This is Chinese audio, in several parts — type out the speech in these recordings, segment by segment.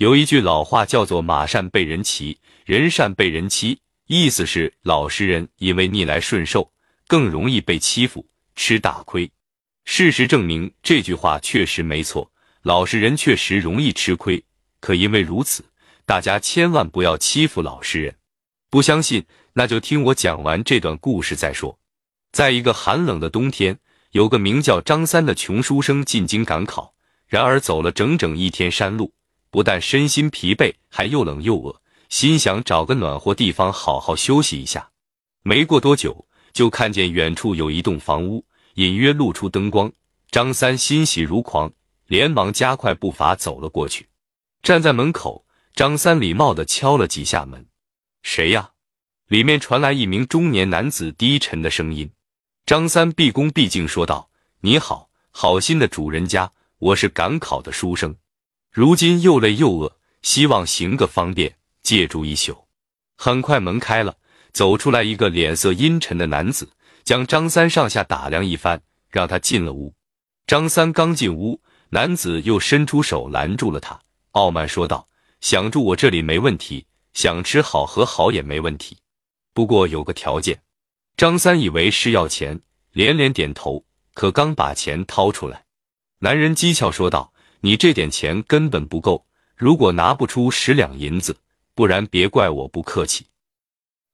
有一句老话叫做“马善被人骑，人善被人欺”，意思是老实人因为逆来顺受，更容易被欺负，吃大亏。事实证明，这句话确实没错，老实人确实容易吃亏。可因为如此，大家千万不要欺负老实人。不相信，那就听我讲完这段故事再说。在一个寒冷的冬天，有个名叫张三的穷书生进京赶考，然而走了整整一天山路。不但身心疲惫，还又冷又饿，心想找个暖和地方好好休息一下。没过多久，就看见远处有一栋房屋，隐约露出灯光。张三欣喜如狂，连忙加快步伐走了过去。站在门口，张三礼貌地敲了几下门：“谁呀？”里面传来一名中年男子低沉的声音。张三毕恭毕敬说道：“你好，好心的主人家，我是赶考的书生。”如今又累又饿，希望行个方便，借住一宿。很快门开了，走出来一个脸色阴沉的男子，将张三上下打量一番，让他进了屋。张三刚进屋，男子又伸出手拦住了他，傲慢说道：“想住我这里没问题，想吃好喝好也没问题，不过有个条件。”张三以为是要钱，连连点头，可刚把钱掏出来，男人讥诮说道。你这点钱根本不够，如果拿不出十两银子，不然别怪我不客气。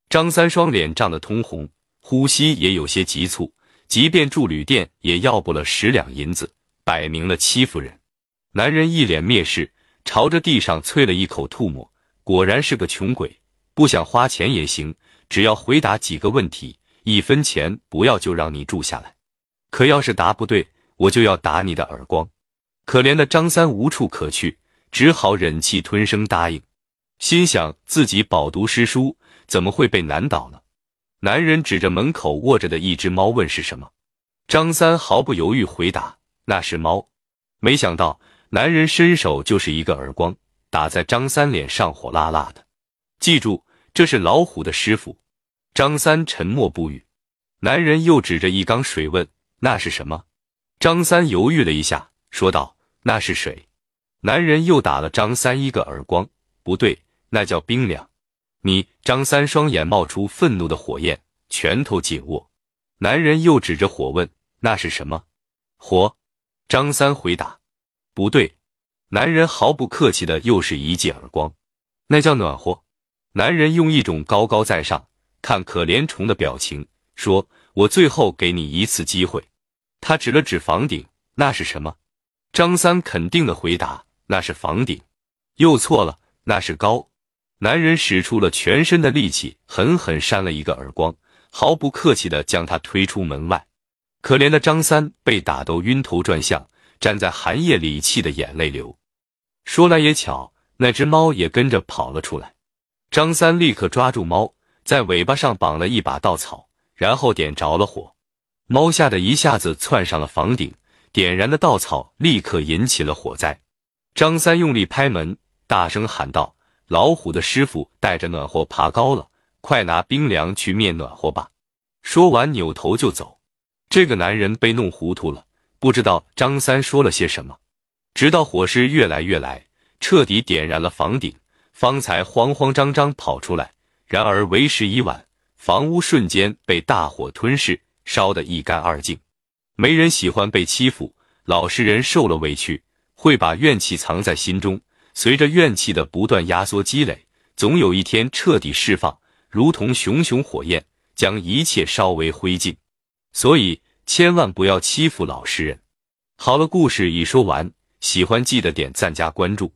张三双脸涨得通红，呼吸也有些急促。即便住旅店，也要不了十两银子，摆明了欺负人。男人一脸蔑视，朝着地上啐了一口唾沫。果然是个穷鬼，不想花钱也行，只要回答几个问题，一分钱不要就让你住下来。可要是答不对，我就要打你的耳光。可怜的张三无处可去，只好忍气吞声答应，心想自己饱读诗书，怎么会被难倒呢？男人指着门口卧着的一只猫问是什么，张三毫不犹豫回答那是猫。没想到男人伸手就是一个耳光，打在张三脸上，火辣辣的。记住，这是老虎的师傅。张三沉默不语。男人又指着一缸水问那是什么？张三犹豫了一下，说道。那是水，男人又打了张三一个耳光。不对，那叫冰凉。你张三双眼冒出愤怒的火焰，拳头紧握。男人又指着火问：“那是什么？”火。张三回答：“不对。”男人毫不客气的又是一记耳光。那叫暖和。男人用一种高高在上、看可怜虫的表情说：“我最后给你一次机会。”他指了指房顶，那是什么？张三肯定的回答：“那是房顶。”又错了，那是高。男人使出了全身的力气，狠狠扇了一个耳光，毫不客气的将他推出门外。可怜的张三被打得晕头转向，站在寒夜里气得眼泪流。说来也巧，那只猫也跟着跑了出来。张三立刻抓住猫，在尾巴上绑了一把稻草，然后点着了火。猫吓得一下子窜上了房顶。点燃的稻草立刻引起了火灾。张三用力拍门，大声喊道：“老虎的师傅带着暖和爬高了，快拿冰凉去灭暖和吧！”说完，扭头就走。这个男人被弄糊涂了，不知道张三说了些什么。直到火势越来越来，彻底点燃了房顶，方才慌慌张张跑出来。然而为时已晚，房屋瞬间被大火吞噬，烧得一干二净。没人喜欢被欺负，老实人受了委屈，会把怨气藏在心中，随着怨气的不断压缩积累，总有一天彻底释放，如同熊熊火焰，将一切烧为灰烬。所以千万不要欺负老实人。好了，故事已说完，喜欢记得点赞加关注。